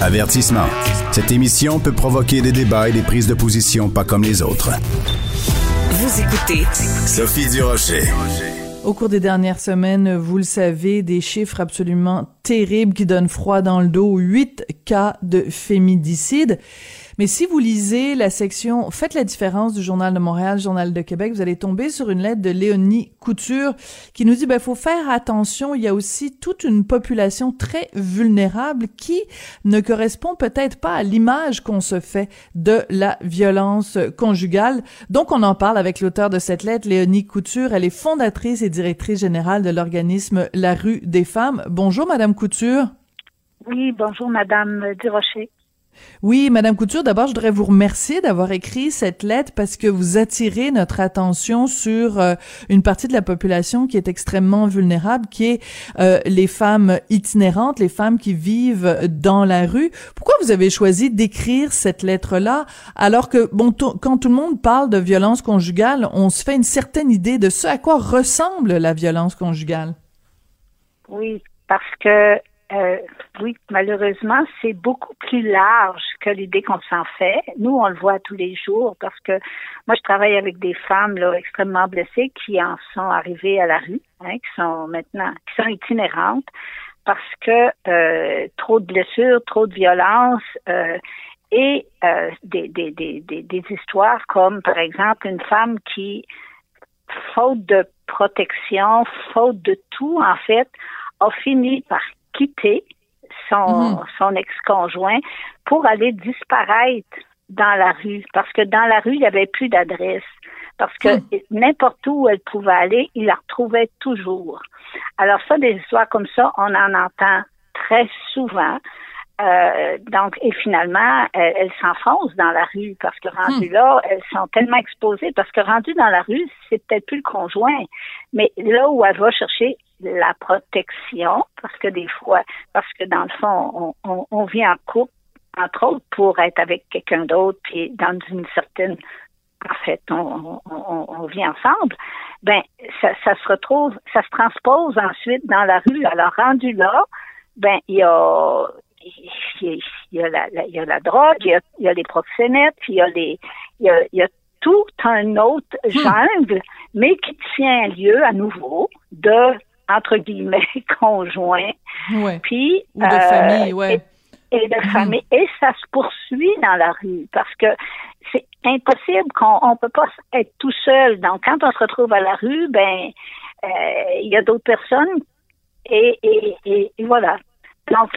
Avertissement. Cette émission peut provoquer des débats et des prises de position pas comme les autres. Vous écoutez Sophie Durocher. Au cours des dernières semaines, vous le savez, des chiffres absolument terribles qui donnent froid dans le dos. Huit cas de féminicide. Mais si vous lisez la section Faites la différence du Journal de Montréal, Journal de Québec, vous allez tomber sur une lettre de Léonie Couture qui nous dit ben faut faire attention, il y a aussi toute une population très vulnérable qui ne correspond peut-être pas à l'image qu'on se fait de la violence conjugale. Donc on en parle avec l'auteur de cette lettre, Léonie Couture, elle est fondatrice et directrice générale de l'organisme La rue des femmes. Bonjour madame Couture. Oui, bonjour madame Durocher. Oui, Madame Couture, d'abord, je voudrais vous remercier d'avoir écrit cette lettre parce que vous attirez notre attention sur euh, une partie de la population qui est extrêmement vulnérable, qui est euh, les femmes itinérantes, les femmes qui vivent dans la rue. Pourquoi vous avez choisi d'écrire cette lettre-là alors que, bon, quand tout le monde parle de violence conjugale, on se fait une certaine idée de ce à quoi ressemble la violence conjugale? Oui, parce que euh, oui, malheureusement, c'est beaucoup plus large que l'idée qu'on s'en fait. Nous, on le voit tous les jours parce que moi, je travaille avec des femmes là, extrêmement blessées qui en sont arrivées à la rue, hein, qui sont maintenant, qui sont itinérantes parce que euh, trop de blessures, trop de violence euh, et des, des histoires comme, par exemple, une femme qui, faute de protection, faute de tout, en fait, a fini par quitter son, mhm. son ex-conjoint pour aller disparaître dans la rue parce que dans la rue, il n'y avait plus d'adresse. Parce que mhm. n'importe où elle pouvait aller, il la retrouvait toujours. Alors ça, des histoires comme ça, on en entend très souvent. Euh, donc, et finalement, elles, elles s'enfoncent dans la rue parce que rendues hmm. là, elles sont tellement exposées parce que rendues dans la rue, c'est peut-être plus le conjoint, mais là où elle va chercher la protection, parce que des fois, parce que dans le fond, on, on, vient en couple, entre autres, pour être avec quelqu'un d'autre, puis dans une certaine en fait, on, on, on, vit ensemble, ben ça, ça, se retrouve, ça se transpose ensuite dans la rue. Alors rendu là, ben il y a il y a, la, il y a la drogue, il y a, il y a les proxénètes, il y a les il y a, il y a tout un autre hmm. jungle, mais qui tient lieu à nouveau de entre guillemets conjoint. Puis de famille, ouais. Et, de hmm. famille. Et ça se poursuit dans la rue parce que c'est impossible qu'on on peut pas être tout seul. Donc quand on se retrouve à la rue, ben euh, il y a d'autres personnes et, et, et, voilà. Donc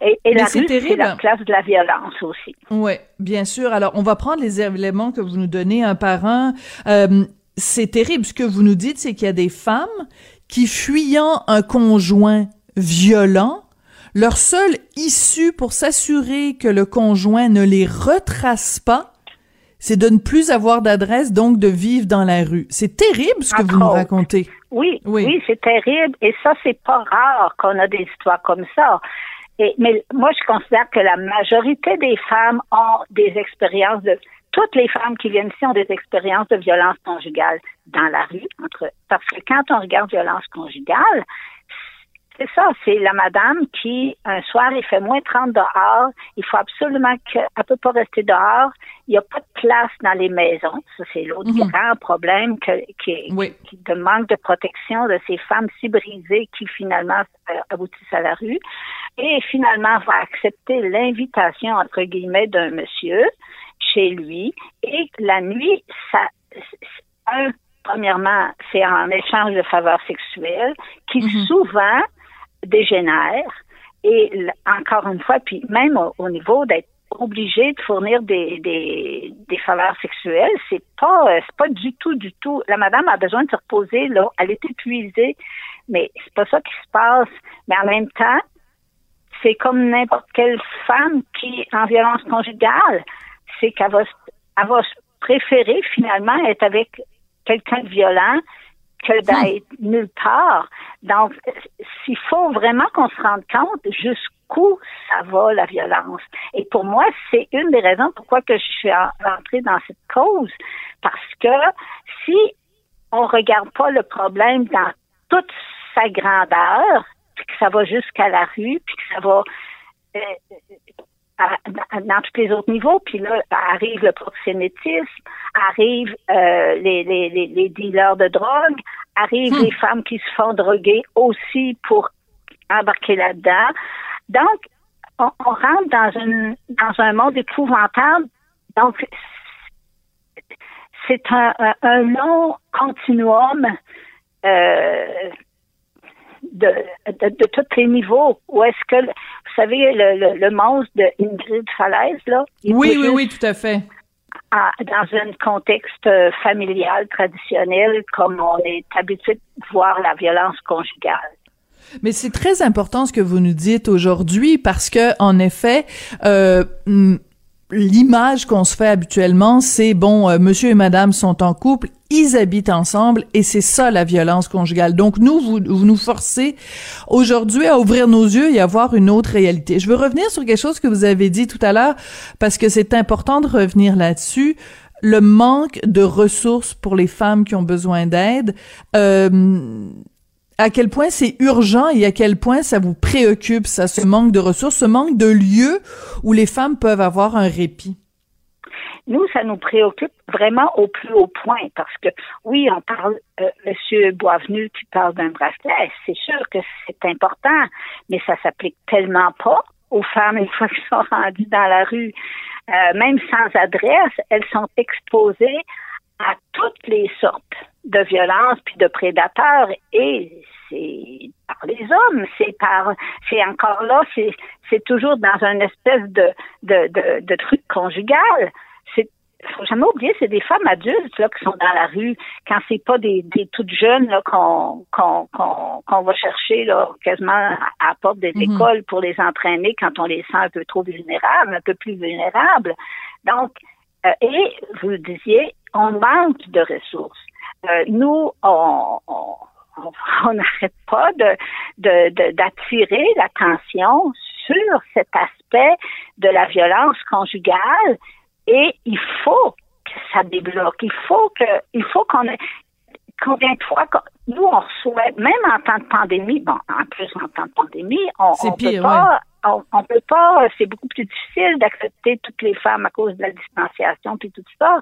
et, la rue, c'est la place de la violence aussi. Oui, bien sûr. Alors, on va prendre les éléments que vous nous donnez un par un. Euh, c'est terrible. Ce que vous nous dites, c'est qu'il y a des femmes qui, fuyant un conjoint violent, leur seule issue pour s'assurer que le conjoint ne les retrace pas, c'est de ne plus avoir d'adresse, donc de vivre dans la rue. C'est terrible ce que vous nous racontez. Oui, oui, oui c'est terrible. Et ça, c'est pas rare qu'on a des histoires comme ça. Et, mais moi, je considère que la majorité des femmes ont des expériences de toutes les femmes qui viennent ici ont des expériences de violence conjugale dans la rue, entre, parce que quand on regarde violence conjugale, c'est ça, c'est la madame qui, un soir, il fait moins 30 dehors, il faut absolument qu'elle ne peut pas rester dehors, il n'y a pas de place dans les maisons. Ça, c'est l'autre mhm. grand problème que, qui, qui, de manque de protection de ces femmes si brisées qui finalement euh, aboutissent à la rue. Et finalement, va accepter l'invitation, entre guillemets, d'un monsieur chez lui. Et la nuit, ça, un, premièrement, c'est en échange de faveurs sexuelles qui mhm. souvent dégénère. Et encore une fois, puis même au, niveau d'être obligé de fournir des, des, des faveurs sexuelles, c'est pas c'est pas du tout du tout. La madame a besoin de se reposer là, elle est épuisée, mais c'est pas ça qui se passe. Mais en même temps, c'est comme n'importe quelle femme qui est en violence conjugale, c'est qu'elle va, elle va préférer finalement être avec quelqu'un de violent que d'être nulle part. Donc, s'il faut vraiment qu'on se rende compte jusqu'où ça va la violence. Et pour moi, c'est une des raisons pourquoi que je suis rentrée dans cette cause, parce que si on regarde pas le problème dans toute sa grandeur, puis que ça va jusqu'à la rue, puis que ça va dans tous les autres niveaux. Puis là, arrive le proxénétisme, arrive euh, les, les, les, dealers de drogue, arrivent hmm. les femmes qui se font droguer aussi pour embarquer là-dedans. Donc, on, rentre dans, une, dans un monde épouvantable. Donc, c'est un, un, long continuum euh, de, de, tous les niveaux. Où est-ce que, savez, le, le, monstre de Ingrid Falaise, là? Oui, oui, oui, tout à fait. dans un contexte euh, familial traditionnel, comme on est habitué de voir la violence conjugale. Mais c'est très important ce que vous nous dites aujourd'hui parce que, en effet, euh, l'image qu'on se fait habituellement, c'est bon, euh, monsieur et madame sont en couple, ils habitent ensemble et c'est ça la violence conjugale. Donc nous, vous, vous nous forcez aujourd'hui à ouvrir nos yeux et à voir une autre réalité. Je veux revenir sur quelque chose que vous avez dit tout à l'heure parce que c'est important de revenir là-dessus le manque de ressources pour les femmes qui ont besoin d'aide. Euh, à quel point c'est urgent et à quel point ça vous préoccupe, ça, ce manque de ressources, ce manque de lieux où les femmes peuvent avoir un répit? Nous, ça nous préoccupe vraiment au plus haut point parce que oui, on parle, euh, Monsieur Boisvenu qui parle d'un bracelet, c'est sûr que c'est important, mais ça s'applique tellement pas aux femmes une fois qu'elles sont rendues dans la rue, euh, même sans adresse, elles sont exposées à toutes les sortes de violences puis de prédateurs et c'est par les hommes, c'est par, c'est encore là, c'est, c'est toujours dans une espèce de, de, de, de truc conjugal. C'est, faut jamais oublier, c'est des femmes adultes là qui sont dans la rue quand c'est pas des, des toutes jeunes là qu'on qu'on qu'on, qu'on va chercher là quasiment à, la porte des mhm. écoles pour les entraîner quand on les sent un peu trop vulnérables, un peu plus vulnérables. Donc euh, et vous le disiez, on manque de ressources. Euh, nous, on, on n'arrête pas de, d'attirer l'attention sur cet aspect de la violence conjugale et il faut que ça débloque. Il faut que, il faut qu'on ait, combien de fois, nous, on reçoit, même en temps de pandémie, bon, en plus en temps de pandémie, on, on peut pas, on, peut pas, c'est beaucoup plus difficile d'accepter toutes les femmes à cause de la distanciation puis tout ça.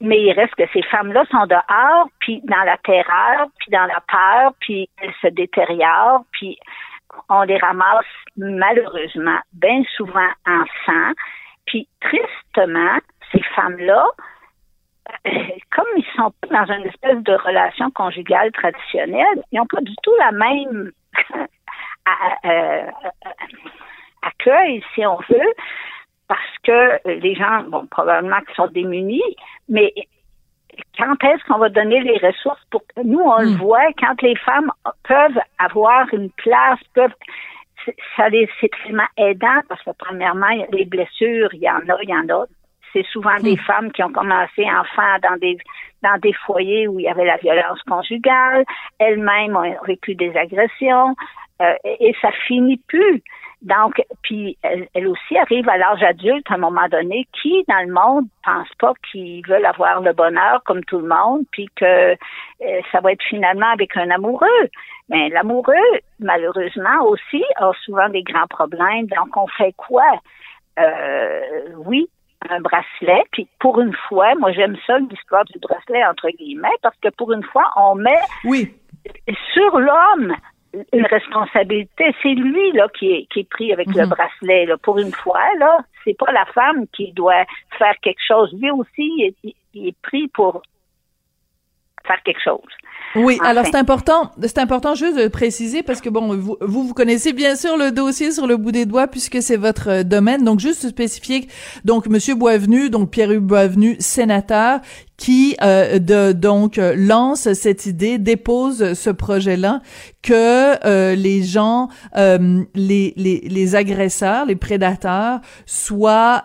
Mais il reste que ces femmes-là sont dehors, puis dans la terreur, puis dans la peur, puis elles se détériorent, puis on les ramasse malheureusement bien souvent en sang. Puis tristement, ces femmes-là, euh, comme ils sont pas dans une espèce de relation conjugale traditionnelle, ils n'ont pas du tout la même euh, accueil, si on veut, parce que les gens, bon, probablement qu'ils sont démunis, mais quand est-ce qu'on va donner les ressources pour nous on le hmm. voit quand les femmes peuvent avoir une place peuvent ça c'est tellement aidant parce que premièrement les blessures il y en a il y en a c'est souvent des hmm. femmes qui ont commencé enfants dans des dans des foyers où il y avait la violence conjugale elles-mêmes ont vécu des agressions euh, et, et ça finit plus donc, puis elle, aussi arrive à l'âge adulte à un moment donné, qui dans le monde pense pas qu'ils veulent avoir le bonheur comme tout le monde, puis que euh, ça va être finalement avec un amoureux. Mais l'amoureux, malheureusement aussi, a souvent des grands problèmes. Donc, on fait quoi? Euh, oui, un bracelet. Puis pour une fois, moi j'aime ça l'histoire du bracelet entre guillemets, parce que pour une fois, on met oui. sur l'homme une responsabilité. C'est lui là qui est, qui est pris avec le mhm. bracelet. Là. Pour une fois, là, c'est pas la femme qui doit faire quelque chose. Lui aussi, il est pris pour faire quelque chose. Oui, alors c'est important, c'est important juste de préciser parce que bon, vous, vous, connaissez bien sûr le dossier sur le bout des doigts puisque c'est votre euh, domaine. Donc juste spécifier, donc Monsieur Boisvenu, donc Pierre-Hugues Boisvenu, sénateur, qui euh, de, donc euh, lance cette idée, dépose ce projet-là, que euh, les gens, les, les, les, agresseurs, les prédateurs soient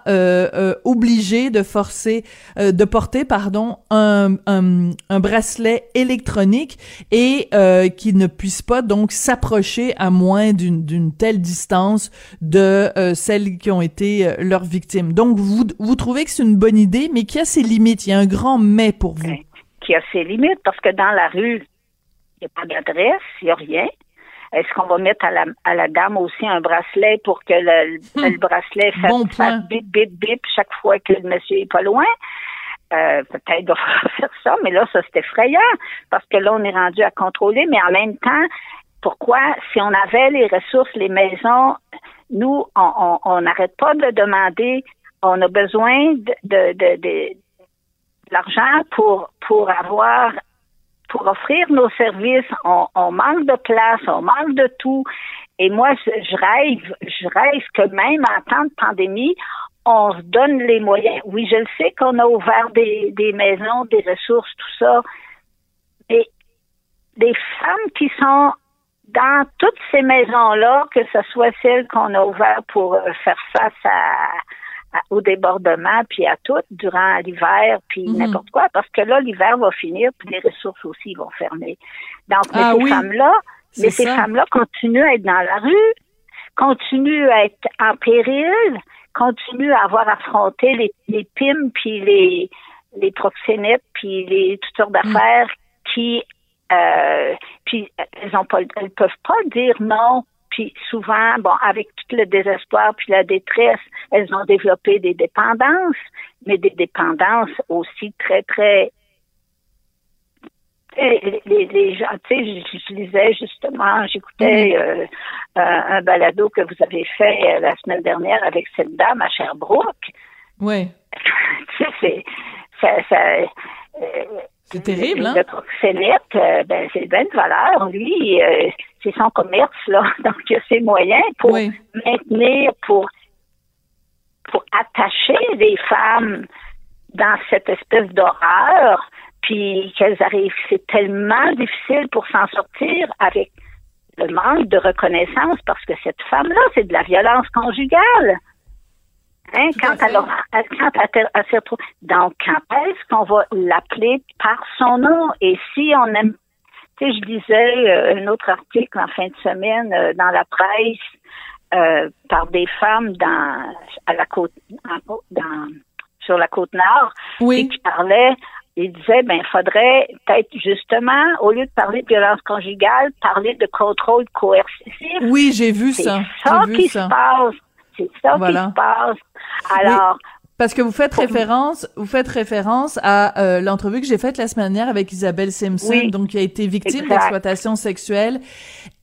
obligés de forcer, de porter, pardon, un, un, un bracelet électronique et qu'ils ne puissent pas donc s'approcher à moins d'une d'une telle distance de celles qui ont été leurs victimes. Donc vous vous trouvez que c'est une bonne idée, mais qui a ses limites. Il y a un grand mais pour vous? Qui a ses limites parce que dans la rue, il n'y a pas d'adresse, il n'y a rien. est-ce qu'on va mettre à la, à la dame aussi un bracelet pour que le, hmm. bracelet fasse, bip, bip, bip chaque fois que le monsieur est pas loin? Euh, peut-être de faire ça, mais là, ça c'est effrayant parce que là, on est rendu à contrôler, mais en même temps, pourquoi, si on avait les ressources, les maisons, nous, on n'arrête pas de demander, on a besoin de, de, de, de l'argent pour, pour avoir pour offrir nos services, on, on, manque de place, on manque de tout. Et moi, je rêve, je rêve que même en temps de pandémie, on se donne les moyens. Oui, je le sais qu'on a ouvert des, des maisons, des ressources, tout ça. Mais des femmes qui sont dans toutes ces maisons-là, que ce soit celles qu'on a ouvertes pour euh, faire face à, au débordement, puis à tout durant l'hiver, puis mhm. n'importe quoi, parce que là, l'hiver va finir, puis les ressources aussi vont fermer. Donc, ah ces femmes-là, mais ces femmes-là continuent à être dans la rue, continuent à être en péril, continuent à avoir affronté les, les PIM, puis les, les proxénètes, puis les tuteurs d'affaires qui euh, puis elles ont pas elles peuvent pas dire non puis souvent, bon, avec tout le désespoir puis la détresse, elles ont développé des dépendances, mais des dépendances aussi très, très les, les, gens, tu sais, je, lisais justement, j'écoutais mm-hmm. euh, un, balado que vous avez fait euh, la semaine dernière avec cette dame à Sherbrooke. Oui. tu sais, c'est, ça, euh, c'est terrible, hein? Le proxénète, euh, ben, c'est bien de valeur. Lui, euh, c'est son commerce, là. Donc, il a ses moyens pour maintenir, pour, pour attacher les femmes dans cette espèce d'horreur, puis qu'elles arrivent. C'est tellement difficile pour s'en sortir avec le manque de reconnaissance parce que cette femme-là, c'est de la violence conjugale. Hein, quand elle, quand elle, s'est retrouvée. Donc, quand est-ce qu'on va l'appeler par son nom? Et si on aime, tu sais, je lisais euh, un autre article en fin de semaine euh, dans la presse euh, par des femmes dans à la côte, dans, sur la côte nord, oui. et qui parlaient il disait, ben, il faudrait peut-être justement, au lieu de parler de violence conjugale, parler de contrôle coercitif. Oui, j'ai vu ça. C'est ça qui se passe. C'est ça qui se passe. Alors. Parce que vous faites référence, vous faites référence à euh, l'entrevue que j'ai faite la semaine dernière avec Isabelle Simpson, donc qui a été victime d'exploitation sexuelle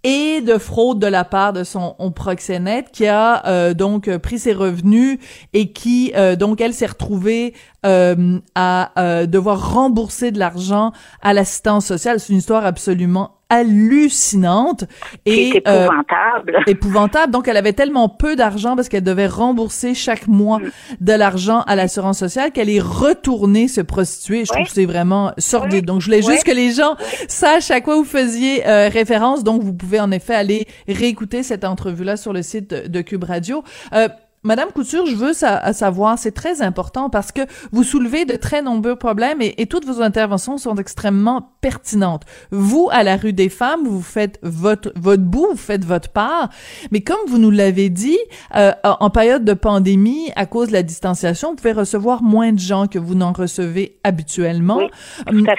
et de fraude de la part de son proxénète, qui a euh, donc pris ses revenus et qui euh, donc elle s'est retrouvée à devoir rembourser de l'argent à l'assistance sociale. C'est une histoire absolument hallucinante et euh, épouvantable. épouvantable. Donc elle avait tellement peu d'argent parce qu'elle devait rembourser chaque mois mm. de l'argent à l'assurance sociale qu'elle est retournée se prostituer. Je trouve que c'est vraiment sordide. Donc je voulais juste que les gens sachent à quoi vous faisiez euh, référence. Donc vous pouvez en effet aller réécouter cette entrevue là sur le site de, Cube Radio. Euh, Madame Couture, je veux savoir, c'est très important parce que vous soulevez de très nombreux problèmes et, toutes vos interventions sont extrêmement pertinentes. Vous, à la rue des femmes, vous faites votre votre bout, vous faites votre part, mais comme vous nous l'avez dit, euh, en période de pandémie, à cause de la distanciation, vous pouvez recevoir moins de gens que vous n'en recevez habituellement.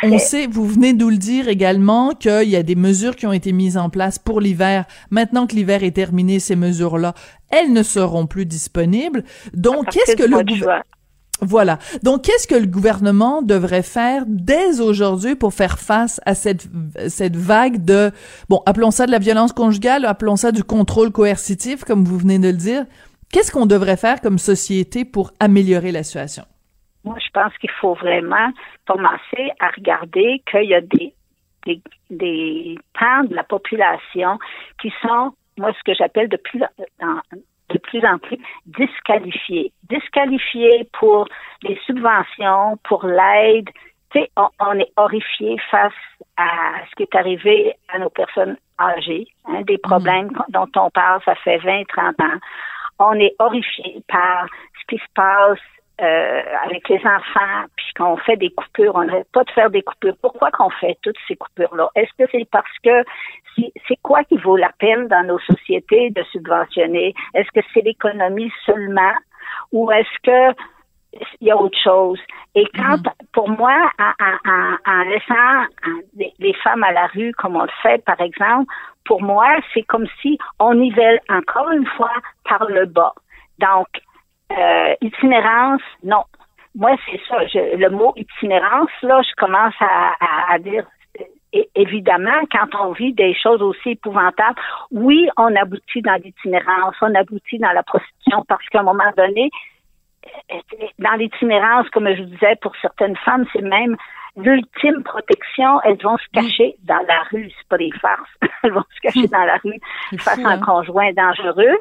On sait, vous venez nous le dire également, qu'il y a des mesures qui ont été mises en place pour l'hiver. Maintenant que l'hiver est terminé, ces mesures-là, elles ne seront plus disponibles. Donc, qu'est-ce que le gouvernement... Voilà. Donc, qu'est-ce que le gouvernement devrait faire dès aujourd'hui pour faire face à cette, cette vague de, bon, appelons ça de la violence conjugale, appelons ça du contrôle coercitif, comme vous venez de le dire. Qu'est-ce qu'on devrait faire comme société pour améliorer la situation? Moi, je pense qu'il faut vraiment commencer à regarder qu'il y a des, des, des pans de la population qui sont moi, ce que j'appelle de plus, en, de plus en plus disqualifiés. Disqualifiés pour les subventions, pour l'aide. Tu sais, on, est horrifié face à ce qui est arrivé à nos personnes âgées, hein, des problèmes mm. dont on parle, ça fait 20, 30 ans. On est horrifié par ce qui se passe euh, avec les enfants, puis qu'on fait des coupures, on n'arrête pas de faire des coupures. Pourquoi qu'on fait toutes ces coupures-là? Est-ce que c'est parce que c'est quoi qui vaut la peine dans nos sociétés de subventionner? Est-ce que c'est l'économie seulement? Ou est-ce que il y a autre chose? Et quand, mhm. pour moi, en, laissant les, femmes à la rue, comme on le fait, par exemple, pour moi, c'est comme si on nivelle encore une fois par le bas. Donc, euh, itinérance, non. Moi, c'est ça. le mot itinérance, là, je commence à, à dire évidemment, quand on vit des choses aussi épouvantables, oui, on aboutit dans l'itinérance, on aboutit dans la prostitution parce qu'à un moment donné, dans l'itinérance, comme je vous disais, pour certaines femmes, c'est même l'ultime protection. Elles vont se cacher dans la rue. C'est pas des farces. elles vont se cacher dans la rue face à un hein? conjoint dangereux.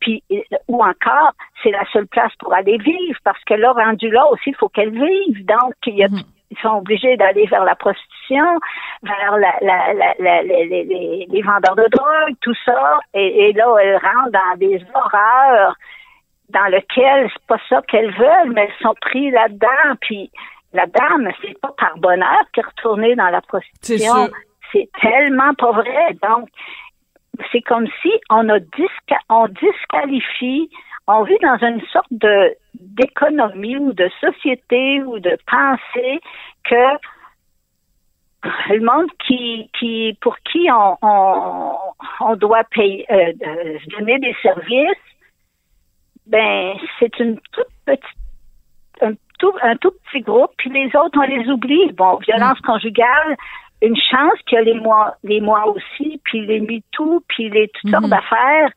Puis, ou encore, c'est la seule place pour aller vivre parce que là, rendu là aussi, il faut qu'elles vivent. Donc, mm-hmm. ils sont obligés d'aller vers la prostitution, vers les, vendeurs de drogue, tout ça. Et, et là, elles rentrent dans des horreurs dans lequel c'est pas ça qu'elles veulent, mais elles sont prises là-dedans. Puis la dame, c'est pas par bonheur qu'elle est retournée dans la prostitution. C'est tellement pas vrai. Donc, c'est comme si on a on disqualifie, on vit dans une sorte de d'économie ou de société ou de pensée que le monde qui, qui pour qui on, on, on doit payer, euh, donner des services, ben c'est une toute petite un tout, un tout petit groupe, puis les autres, on les oublie. Bon, violence mm. conjugale, une chance qu'il y a les mois, les mois aussi, puis les MeToo, puis les toutes sortes mm-hmm. d'affaires.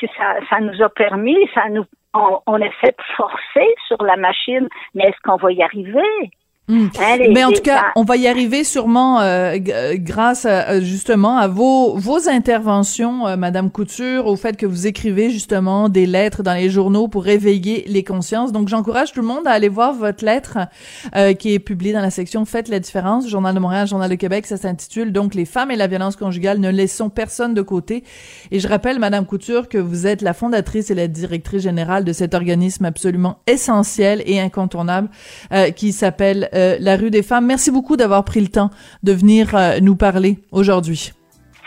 Ça, ça nous a permis, ça nous, on, on de forcer sur la machine, mais est-ce qu'on va y arriver? Mais en tout cas, on va y arriver sûrement euh, euh, grâce à, justement à vos vos interventions, euh, Madame Couture, au fait que vous écrivez justement des lettres dans les journaux pour réveiller les consciences. Donc, j'encourage tout le monde à aller voir votre lettre qui est publiée dans la section Faites la différence, Journal de Montréal, Journal de Québec. Ça s'intitule donc Les femmes et la violence conjugale. Ne laissons personne de côté. Et je rappelle, Madame Couture, que vous êtes la fondatrice et la directrice générale de cet organisme absolument essentiel et incontournable qui s'appelle euh, la rue des femmes. Merci beaucoup d'avoir pris le temps de venir euh, nous parler aujourd'hui.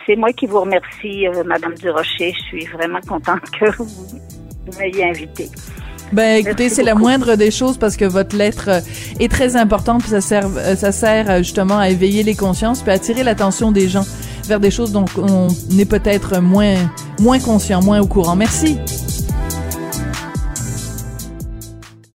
C'est moi qui vous remercie, euh, Madame Durocher. Je suis vraiment contente que vous m'ayez invitée. Ben écoutez, c'est la moindre des choses parce que votre lettre est très importante puis ça sert ça sert justement à éveiller les consciences puis à attirer l'attention des gens vers des choses dont on est peut-être moins moins conscient, moins au courant. Merci.